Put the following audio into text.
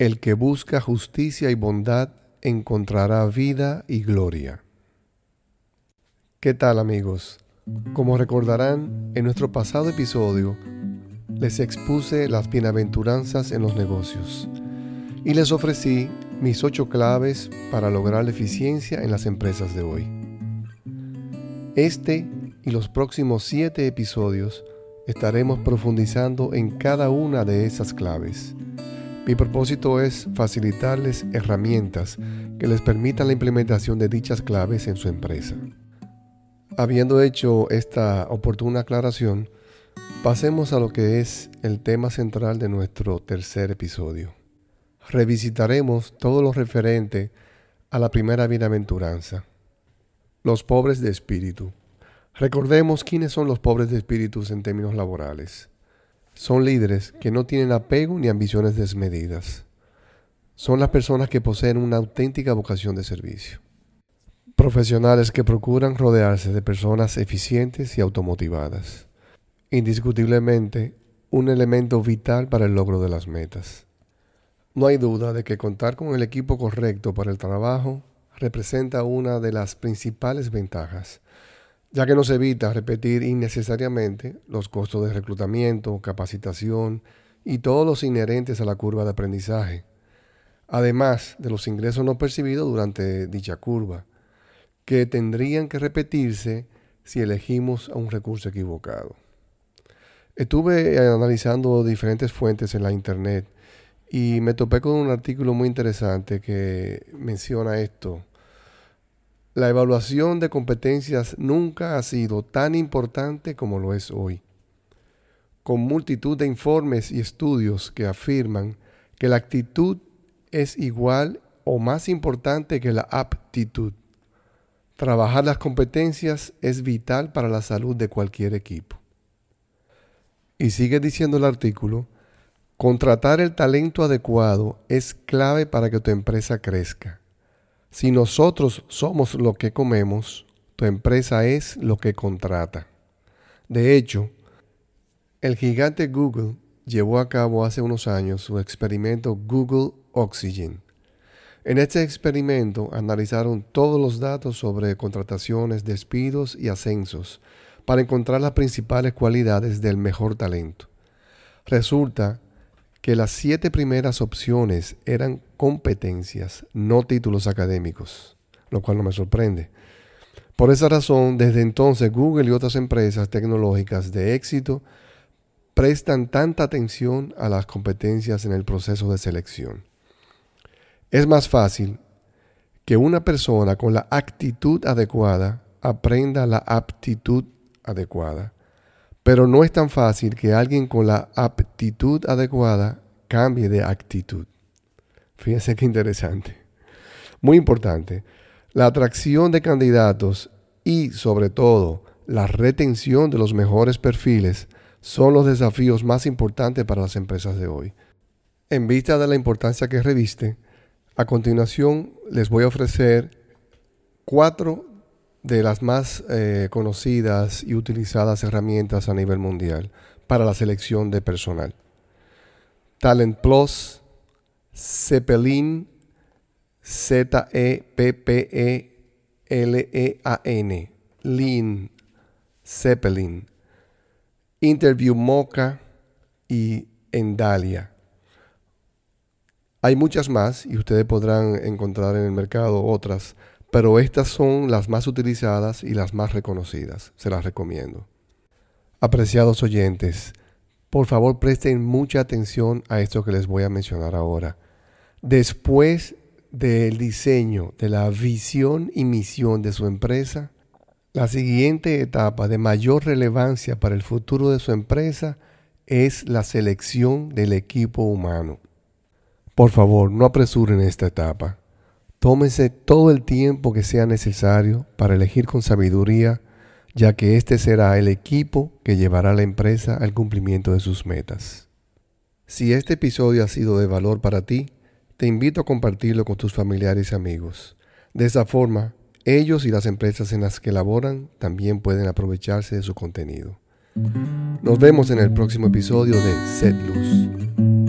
El que busca justicia y bondad encontrará vida y gloria. ¿Qué tal amigos? Como recordarán, en nuestro pasado episodio les expuse las bienaventuranzas en los negocios y les ofrecí mis ocho claves para lograr la eficiencia en las empresas de hoy. Este y los próximos siete episodios estaremos profundizando en cada una de esas claves. Mi propósito es facilitarles herramientas que les permitan la implementación de dichas claves en su empresa. Habiendo hecho esta oportuna aclaración, pasemos a lo que es el tema central de nuestro tercer episodio. Revisitaremos todo lo referente a la primera bienaventuranza, los pobres de espíritu. Recordemos quiénes son los pobres de espíritu en términos laborales. Son líderes que no tienen apego ni ambiciones desmedidas. Son las personas que poseen una auténtica vocación de servicio. Profesionales que procuran rodearse de personas eficientes y automotivadas. Indiscutiblemente, un elemento vital para el logro de las metas. No hay duda de que contar con el equipo correcto para el trabajo representa una de las principales ventajas, ya que nos evita repetir innecesariamente los costos de reclutamiento, capacitación y todos los inherentes a la curva de aprendizaje, además de los ingresos no percibidos durante dicha curva que tendrían que repetirse si elegimos a un recurso equivocado. Estuve analizando diferentes fuentes en la internet y me topé con un artículo muy interesante que menciona esto. La evaluación de competencias nunca ha sido tan importante como lo es hoy, con multitud de informes y estudios que afirman que la actitud es igual o más importante que la aptitud. Trabajar las competencias es vital para la salud de cualquier equipo. Y sigue diciendo el artículo, contratar el talento adecuado es clave para que tu empresa crezca. Si nosotros somos lo que comemos, tu empresa es lo que contrata. De hecho, el gigante Google llevó a cabo hace unos años su experimento Google Oxygen en este experimento analizaron todos los datos sobre contrataciones, despidos y ascensos para encontrar las principales cualidades del mejor talento. Resulta que las siete primeras opciones eran competencias, no títulos académicos, lo cual no me sorprende. Por esa razón, desde entonces Google y otras empresas tecnológicas de éxito prestan tanta atención a las competencias en el proceso de selección. Es más fácil que una persona con la actitud adecuada aprenda la aptitud adecuada, pero no es tan fácil que alguien con la aptitud adecuada cambie de actitud. Fíjense qué interesante. Muy importante, la atracción de candidatos y sobre todo la retención de los mejores perfiles son los desafíos más importantes para las empresas de hoy. En vista de la importancia que reviste, a continuación les voy a ofrecer cuatro de las más eh, conocidas y utilizadas herramientas a nivel mundial para la selección de personal. Talent Plus, Zeppelin, Z-E-P-P-E-L-E-A-N, Lean, Zeppelin, Interview Mocha y Endalia. Hay muchas más y ustedes podrán encontrar en el mercado otras, pero estas son las más utilizadas y las más reconocidas. Se las recomiendo. Apreciados oyentes, por favor presten mucha atención a esto que les voy a mencionar ahora. Después del diseño de la visión y misión de su empresa, la siguiente etapa de mayor relevancia para el futuro de su empresa es la selección del equipo humano. Por favor, no apresuren esta etapa. Tómense todo el tiempo que sea necesario para elegir con sabiduría, ya que este será el equipo que llevará a la empresa al cumplimiento de sus metas. Si este episodio ha sido de valor para ti, te invito a compartirlo con tus familiares y amigos. De esa forma, ellos y las empresas en las que laboran también pueden aprovecharse de su contenido. Nos vemos en el próximo episodio de Set Luz.